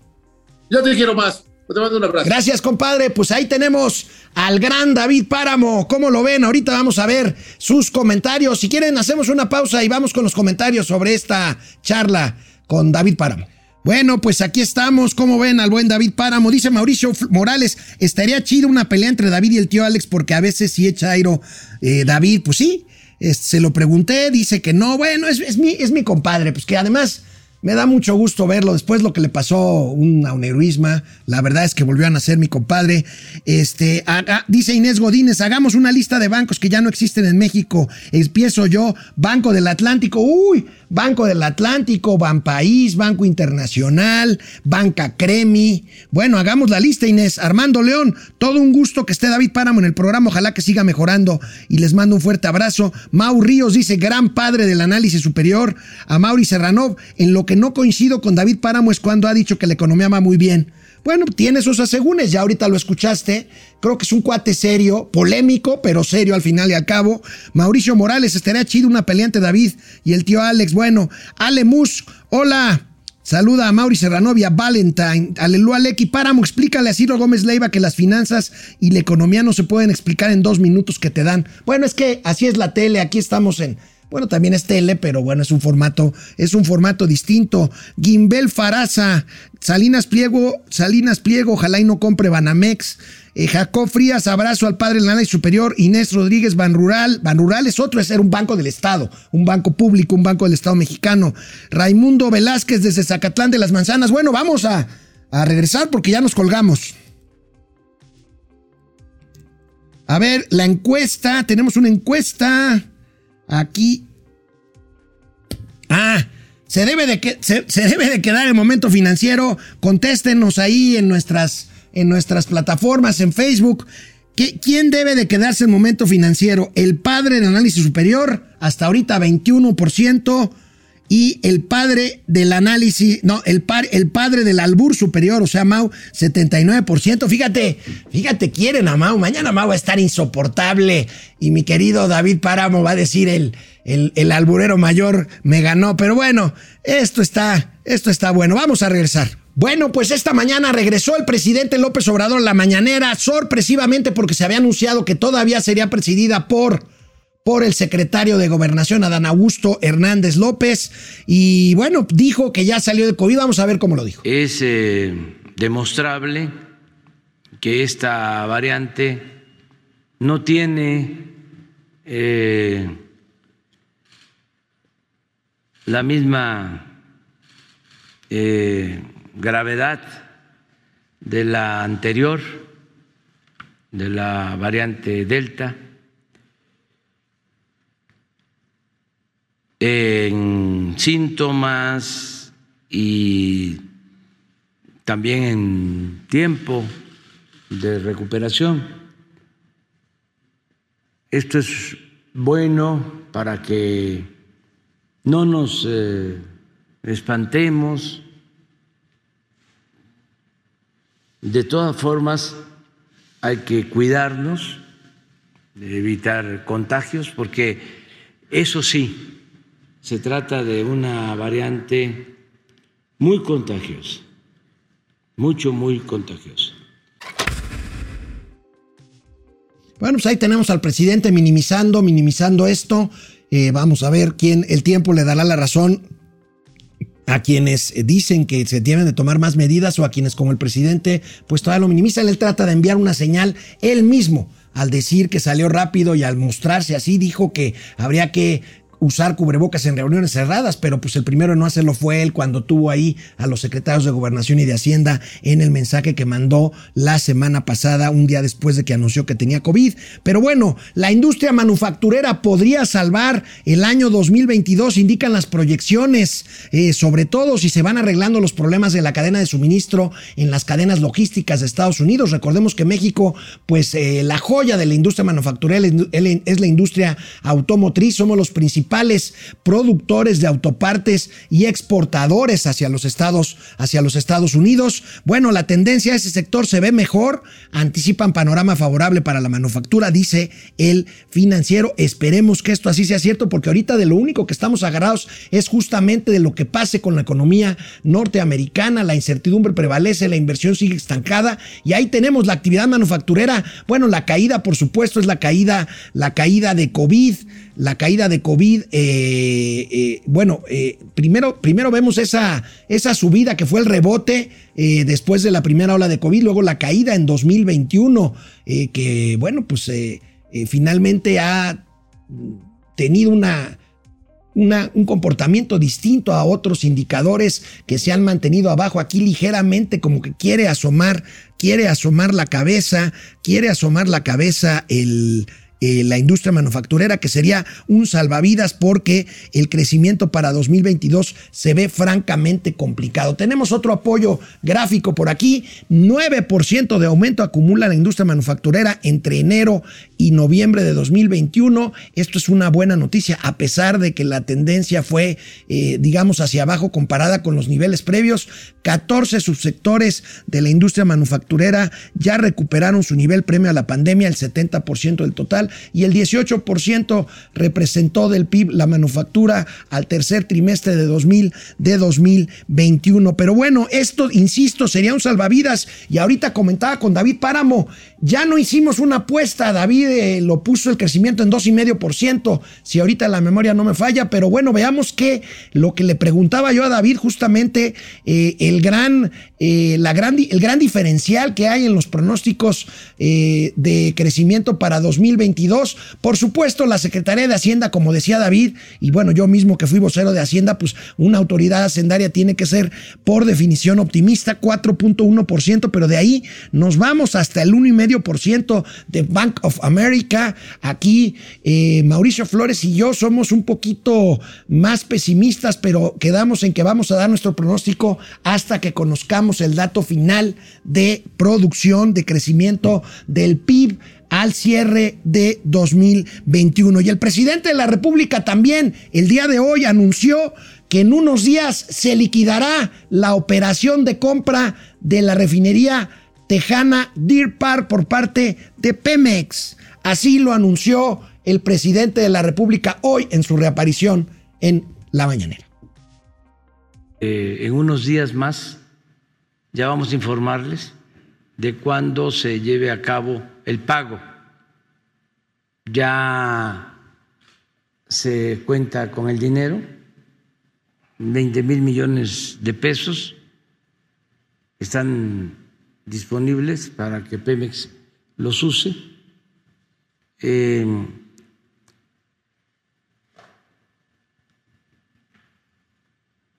Yo te quiero más. Te mando un abrazo. Gracias, compadre. Pues ahí tenemos al gran David Páramo. ¿Cómo lo ven? Ahorita vamos a ver sus comentarios. Si quieren, hacemos una pausa y vamos con los comentarios sobre esta charla con David Páramo. Bueno, pues aquí estamos. ¿Cómo ven al buen David Páramo? Dice Mauricio Morales, estaría chido una pelea entre David y el tío Alex porque a veces sí echa airo eh, David. Pues sí, se lo pregunté, dice que no. Bueno, es, mi, es mi compadre, pues que además me da mucho gusto verlo. Después lo que le pasó un aneurisma, la verdad es que volvió a nacer mi compadre. Este, dice Inés Godínez, hagamos una lista de bancos que ya no existen en México. Empiezo yo, Banco del Atlántico. Uy, Banco del Atlántico, Banpaís, Banco Internacional, Banca Cremi. Bueno, hagamos la lista, Inés. Armando León, todo un gusto que esté David Páramo en el programa. Ojalá que siga mejorando y les mando un fuerte abrazo. Mau Ríos dice, gran padre del análisis superior. A Mauri Serranov, en lo que no coincido con David Páramo es cuando ha dicho que la economía va muy bien. Bueno, tiene sus asegúnes, ya ahorita lo escuchaste. Creo que es un cuate serio, polémico, pero serio al final y al cabo. Mauricio Morales, estaría chido una peleante David y el tío Alex. Bueno, Ale Mus, hola. Saluda a Mauri Serranovia, Valentine, Aleluya Lecky, Páramo, explícale a Ciro Gómez Leiva que las finanzas y la economía no se pueden explicar en dos minutos que te dan. Bueno, es que así es la tele, aquí estamos en bueno, también es tele, pero bueno, es un formato, es un formato distinto. Gimbel Faraza, Salinas Pliego, Salinas Pliego, ojalá y no compre Banamex. Eh, Jacob Frías, abrazo al padre del análisis superior. Inés Rodríguez, Ban Rural. Ban Rural es otro, es ser un banco del Estado, un banco público, un banco del Estado mexicano. Raimundo Velázquez desde Zacatlán de las Manzanas. Bueno, vamos a, a regresar porque ya nos colgamos. A ver, la encuesta, tenemos una encuesta. Aquí. Ah, se debe de, que, se, debe de quedar el momento financiero. Contéstenos ahí en nuestras, en nuestras plataformas, en Facebook. ¿Quién debe de quedarse el momento financiero? ¿El padre de análisis superior? Hasta ahorita 21% y el padre del análisis, no, el, el padre del albur superior, o sea, Mau, 79%. Fíjate, fíjate, quieren a Mau. Mañana Mau va a estar insoportable y mi querido David Páramo va a decir el, el, el alburero mayor me ganó. Pero bueno, esto está, esto está bueno. Vamos a regresar. Bueno, pues esta mañana regresó el presidente López Obrador la mañanera, sorpresivamente porque se había anunciado que todavía sería presidida por por el secretario de Gobernación, Adán Augusto Hernández López, y bueno, dijo que ya salió de COVID, vamos a ver cómo lo dijo. Es eh, demostrable que esta variante no tiene eh, la misma eh, gravedad de la anterior, de la variante Delta. En síntomas y también en tiempo de recuperación. Esto es bueno para que no nos eh, espantemos. De todas formas, hay que cuidarnos, evitar contagios, porque eso sí, se trata de una variante muy contagiosa, mucho, muy contagiosa. Bueno, pues ahí tenemos al presidente minimizando, minimizando esto. Eh, vamos a ver quién el tiempo le dará la razón a quienes dicen que se tienen de tomar más medidas o a quienes como el presidente pues todavía lo minimizan. Él trata de enviar una señal él mismo al decir que salió rápido y al mostrarse así dijo que habría que usar cubrebocas en reuniones cerradas, pero pues el primero en no hacerlo fue él cuando tuvo ahí a los secretarios de Gobernación y de Hacienda en el mensaje que mandó la semana pasada, un día después de que anunció que tenía COVID. Pero bueno, la industria manufacturera podría salvar el año 2022, indican las proyecciones, eh, sobre todo si se van arreglando los problemas de la cadena de suministro en las cadenas logísticas de Estados Unidos. Recordemos que México, pues eh, la joya de la industria manufacturera es la industria automotriz, somos los principales principales productores de autopartes y exportadores hacia los Estados, hacia los Estados Unidos. Bueno, la tendencia a ese sector se ve mejor, anticipan panorama favorable para la manufactura, dice el financiero. Esperemos que esto así sea cierto, porque ahorita de lo único que estamos agarrados es justamente de lo que pase con la economía norteamericana, la incertidumbre prevalece, la inversión sigue estancada y ahí tenemos la actividad manufacturera. Bueno, la caída, por supuesto, es la caída, la caída de COVID la caída de COVID, eh, eh, bueno, eh, primero, primero vemos esa, esa subida que fue el rebote después de la primera ola de COVID, luego la caída en 2021, que bueno, pues finalmente ha tenido una, una, un comportamiento distinto a otros indicadores que se han mantenido abajo, aquí ligeramente como que quiere asomar, quiere asomar la cabeza, quiere asomar la cabeza el eh, la industria manufacturera, que sería un salvavidas porque el crecimiento para 2022 se ve francamente complicado. Tenemos otro apoyo gráfico por aquí, 9% de aumento acumula la industria manufacturera entre enero y noviembre de 2021. Esto es una buena noticia, a pesar de que la tendencia fue, eh, digamos, hacia abajo comparada con los niveles previos. 14 subsectores de la industria manufacturera ya recuperaron su nivel premio a la pandemia, el 70% del total y el 18% representó del PIB la manufactura al tercer trimestre de, 2000, de 2021. Pero bueno, esto, insisto, sería un salvavidas. Y ahorita comentaba con David Páramo, ya no hicimos una apuesta, David eh, lo puso el crecimiento en 2,5%, si ahorita la memoria no me falla, pero bueno, veamos que lo que le preguntaba yo a David justamente, eh, el, gran, eh, la gran, el gran diferencial que hay en los pronósticos de crecimiento para 2021 por supuesto, la Secretaría de Hacienda, como decía David, y bueno, yo mismo que fui vocero de Hacienda, pues una autoridad hacendaria tiene que ser por definición optimista, 4.1%, pero de ahí nos vamos hasta el 1,5% de Bank of America. Aquí eh, Mauricio Flores y yo somos un poquito más pesimistas, pero quedamos en que vamos a dar nuestro pronóstico hasta que conozcamos el dato final de producción, de crecimiento del PIB al cierre de 2021. Y el presidente de la República también el día de hoy anunció que en unos días se liquidará la operación de compra de la refinería tejana Deer Park por parte de Pemex. Así lo anunció el presidente de la República hoy en su reaparición en la mañanera. Eh, en unos días más ya vamos a informarles de cuándo se lleve a cabo el pago. Ya se cuenta con el dinero, 20 mil millones de pesos están disponibles para que Pemex los use. Eh,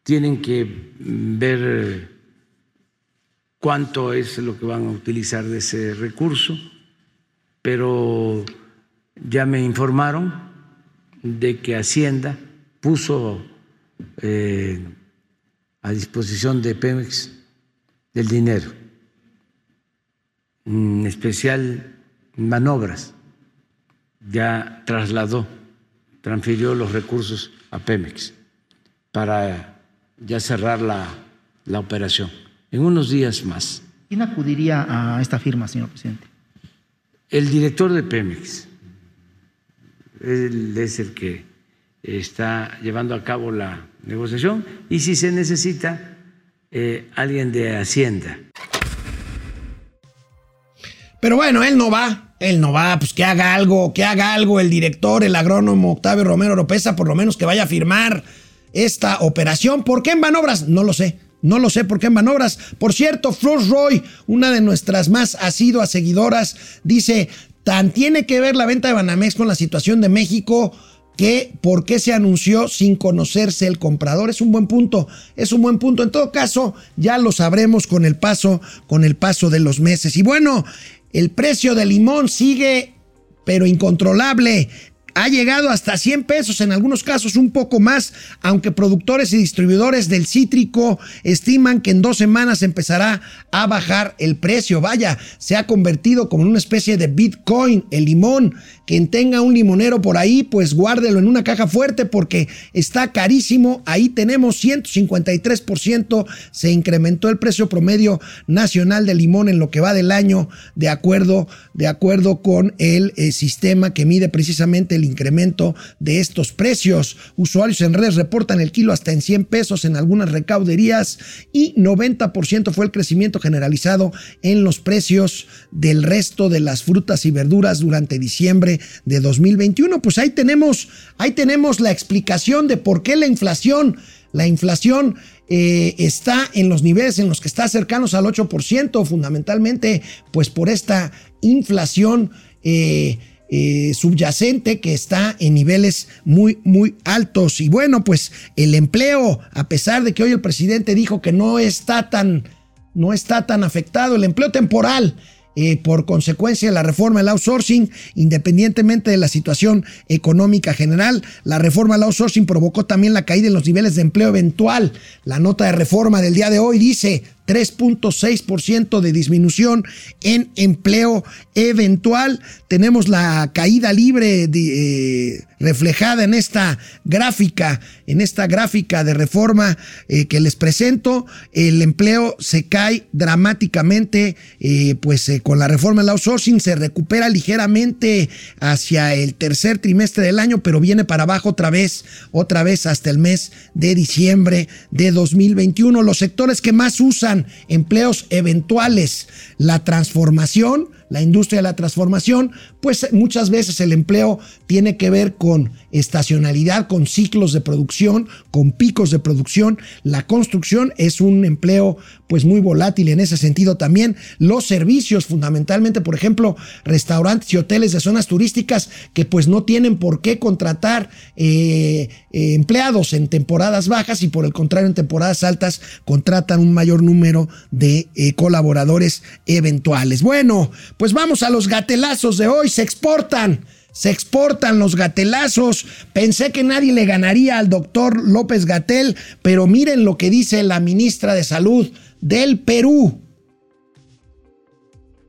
tienen que ver cuánto es lo que van a utilizar de ese recurso, pero ya me informaron de que Hacienda puso eh, a disposición de Pemex del dinero, en especial manobras, ya trasladó, transfirió los recursos a Pemex para ya cerrar la, la operación en unos días más. ¿Quién acudiría a esta firma, señor presidente? El director de Pemex, él es el que está llevando a cabo la negociación y si se necesita eh, alguien de Hacienda. Pero bueno, él no va, él no va, pues que haga algo, que haga algo el director, el agrónomo Octavio Romero Oropesa, por lo menos que vaya a firmar esta operación. ¿Por qué en Banobras? No lo sé. No lo sé por qué Manobras. Por cierto, Flor Roy, una de nuestras más asiduas seguidoras, dice, tan tiene que ver la venta de Banamex con la situación de México que por qué se anunció sin conocerse el comprador. Es un buen punto, es un buen punto. En todo caso, ya lo sabremos con el paso, con el paso de los meses. Y bueno, el precio del limón sigue pero incontrolable ha llegado hasta 100 pesos, en algunos casos un poco más, aunque productores y distribuidores del cítrico estiman que en dos semanas empezará a bajar el precio. Vaya, se ha convertido como en una especie de Bitcoin, el limón. Quien tenga un limonero por ahí, pues guárdelo en una caja fuerte porque está carísimo. Ahí tenemos 153%. Se incrementó el precio promedio nacional del limón en lo que va del año, de acuerdo, de acuerdo con el eh, sistema que mide precisamente el incremento de estos precios. Usuarios en redes reportan el kilo hasta en 100 pesos en algunas recauderías y 90% fue el crecimiento generalizado en los precios del resto de las frutas y verduras durante diciembre de 2021. Pues ahí tenemos, ahí tenemos la explicación de por qué la inflación, la inflación eh, está en los niveles en los que está cercanos al 8%, fundamentalmente pues por esta inflación eh, eh, subyacente que está en niveles muy, muy altos. Y bueno, pues el empleo, a pesar de que hoy el presidente dijo que no está tan, no está tan afectado, el empleo temporal eh, por consecuencia de la reforma del outsourcing, independientemente de la situación económica general. La reforma del outsourcing provocó también la caída en los niveles de empleo eventual. La nota de reforma del día de hoy dice 3.6% de disminución en empleo eventual. Tenemos la caída libre eh, reflejada en esta gráfica, en esta gráfica de reforma eh, que les presento. El empleo se cae dramáticamente, eh, pues con la reforma del outsourcing se recupera ligeramente hacia el tercer trimestre del año, pero viene para abajo otra vez, otra vez hasta el mes de diciembre de 2021. Los sectores que más usan empleos eventuales, la transformación, la industria de la transformación, pues muchas veces el empleo tiene que ver con estacionalidad, con ciclos de producción, con picos de producción. La construcción es un empleo pues muy volátil en ese sentido también. Los servicios, fundamentalmente, por ejemplo, restaurantes y hoteles de zonas turísticas que pues no tienen por qué contratar eh, eh, empleados en temporadas bajas y por el contrario en temporadas altas contratan un mayor número de eh, colaboradores eventuales. Bueno, pues vamos a los gatelazos de hoy, se exportan. Se exportan los gatelazos. Pensé que nadie le ganaría al doctor López Gatel, pero miren lo que dice la ministra de Salud del Perú.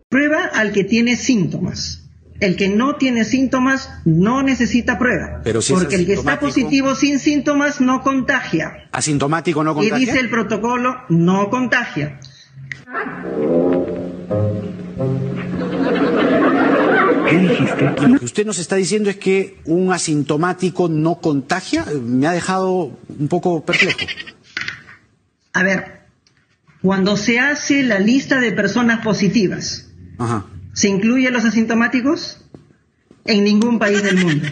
Prueba al que tiene síntomas. El que no tiene síntomas no necesita prueba. Pero si porque el que está positivo sin síntomas no contagia. Asintomático no contagia. Y dice el protocolo, no contagia. ¿Qué dijiste? Lo que usted nos está diciendo es que un asintomático no contagia. Me ha dejado un poco perplejo. A ver, cuando se hace la lista de personas positivas, ¿se incluyen los asintomáticos? En ningún país del mundo.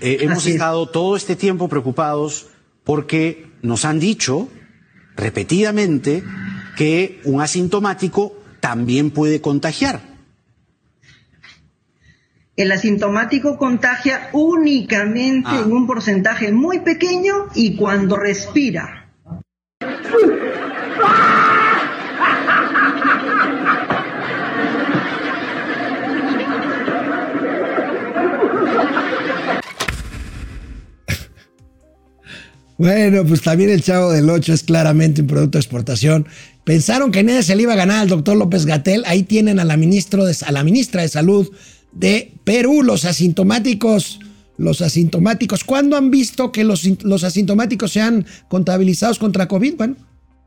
Eh, hemos estado todo este tiempo preocupados porque nos han dicho repetidamente que un asintomático también puede contagiar. El asintomático contagia únicamente Ah. en un porcentaje muy pequeño y cuando respira. Bueno, pues también el Chavo del 8 es claramente un producto de exportación. Pensaron que nadie se le iba a ganar al doctor López Gatel. Ahí tienen a la, ministra de Salud de Perú, los asintomáticos. Los asintomáticos. ¿Cuándo han visto que los, los asintomáticos sean contabilizados contra COVID? Bueno,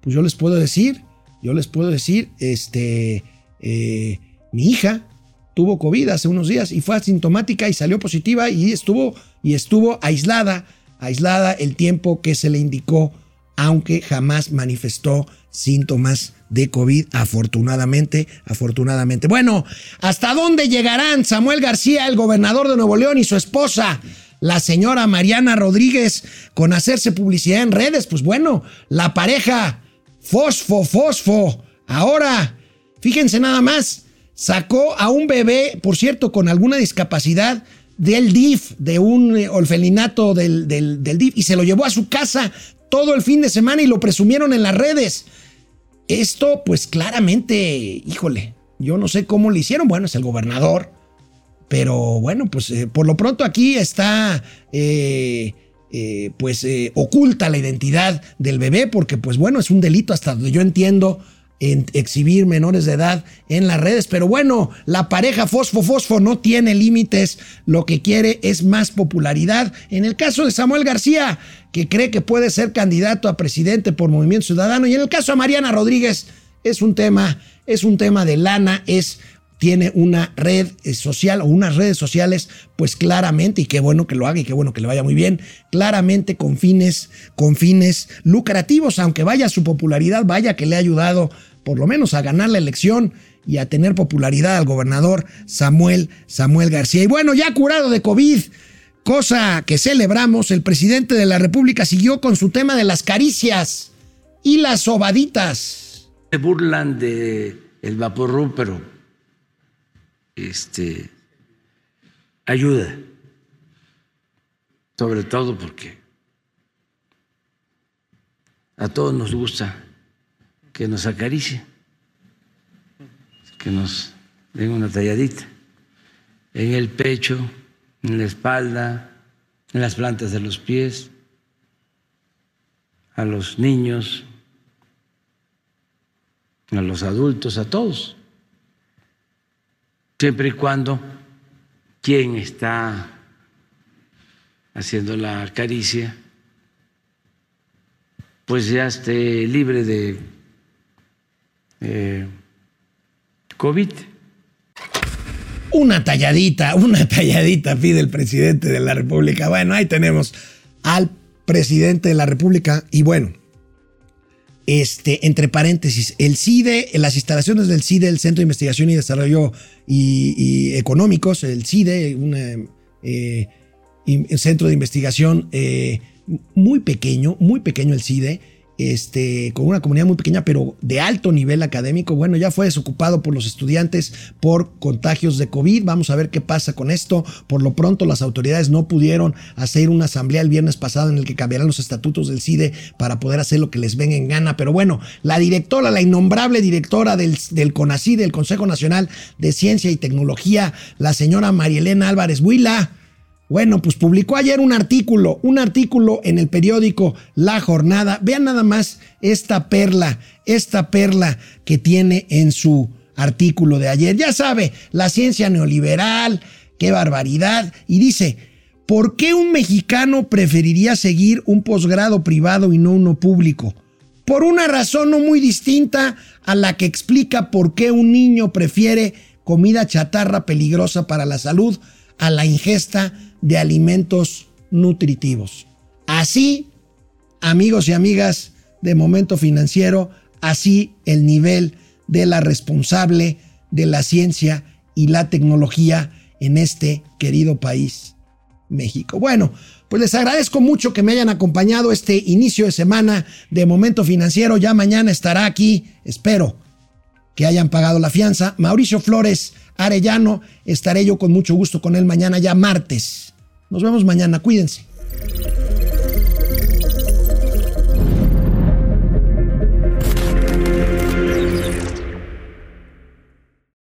pues yo les puedo decir, yo les puedo decir, este, eh, mi hija tuvo COVID hace unos días y fue asintomática y salió positiva y estuvo, y estuvo aislada aislada el tiempo que se le indicó, aunque jamás manifestó síntomas de COVID, afortunadamente, afortunadamente. Bueno, ¿hasta dónde llegarán Samuel García, el gobernador de Nuevo León, y su esposa, la señora Mariana Rodríguez, con hacerse publicidad en redes? Pues bueno, la pareja Fosfo, Fosfo, ahora, fíjense nada más, sacó a un bebé, por cierto, con alguna discapacidad, del DIF, de un orfelinato del, del, DIF, y se lo llevó a su casa todo el fin de semana y lo presumieron en las redes. Esto, pues claramente, híjole, yo no sé cómo lo hicieron. Bueno, es el gobernador, pero bueno, pues eh, por lo pronto aquí está, eh, pues oculta la identidad del bebé, porque pues bueno, es un delito hasta donde yo entiendo en exhibir menores de edad en las redes. Pero bueno, la pareja Fosfo Fosfo no tiene límites. Lo que quiere es más popularidad. En el caso de Samuel García, que cree que puede ser candidato a presidente por Movimiento Ciudadano. Y en el caso de Mariana Rodríguez, es un tema, es un tema de lana, es tiene una red eh, social o unas redes sociales, pues claramente, y qué bueno que lo haga y qué bueno que le vaya muy bien, claramente con fines, con fines lucrativos, aunque vaya su popularidad, vaya que le ha ayudado por lo menos a ganar la elección y a tener popularidad al gobernador Samuel, Samuel García. Y bueno, ya curado de COVID, cosa que celebramos, el presidente de la República siguió con su tema de las caricias y las sobaditas. Se burlan de el vaporru, pero este ayuda. Sobre todo porque a todos nos gusta que nos acaricie, que nos den una talladita en el pecho, en la espalda, en las plantas de los pies, a los niños, a los adultos, a todos, siempre y cuando quien está haciendo la caricia, pues ya esté libre de eh, COVID. Una talladita, una talladita pide el presidente de la República. Bueno, ahí tenemos al presidente de la República y bueno, este, entre paréntesis, el CIDE, las instalaciones del CIDE, el Centro de Investigación y Desarrollo y, Económicos, el CIDE, un eh, centro de investigación eh, muy pequeño, muy pequeño el CIDE, este, con una comunidad muy pequeña, pero de alto nivel académico. Bueno, ya fue desocupado por los estudiantes por contagios de COVID. Vamos a ver qué pasa con esto. Por lo pronto, las autoridades no pudieron hacer una asamblea el viernes pasado en el que cambiarán los estatutos del CIDE para poder hacer lo que les venga en gana. Pero bueno, la directora, la innombrable directora del, del del Consejo Nacional de Ciencia y Tecnología, la señora Marielena Álvarez Huila, bueno, pues publicó ayer un artículo, un artículo en el periódico La Jornada. Vean nada más esta perla, esta perla que tiene en su artículo de ayer. Ya sabe, la ciencia neoliberal, qué barbaridad. Y dice, ¿por qué un mexicano preferiría seguir un posgrado privado y no uno público? Por una razón no muy distinta a la que explica por qué un niño prefiere comida chatarra peligrosa para la salud a la ingesta de alimentos nutritivos. Así, amigos y amigas de Momento Financiero, así el nivel de la responsable de la ciencia y la tecnología en este querido país, México. Bueno, pues les agradezco mucho que me hayan acompañado este inicio de semana de Momento Financiero. Ya mañana estará aquí, espero que hayan pagado la fianza. Mauricio Flores Arellano, estaré yo con mucho gusto con él mañana ya martes. Nos vemos mañana. Cuídense.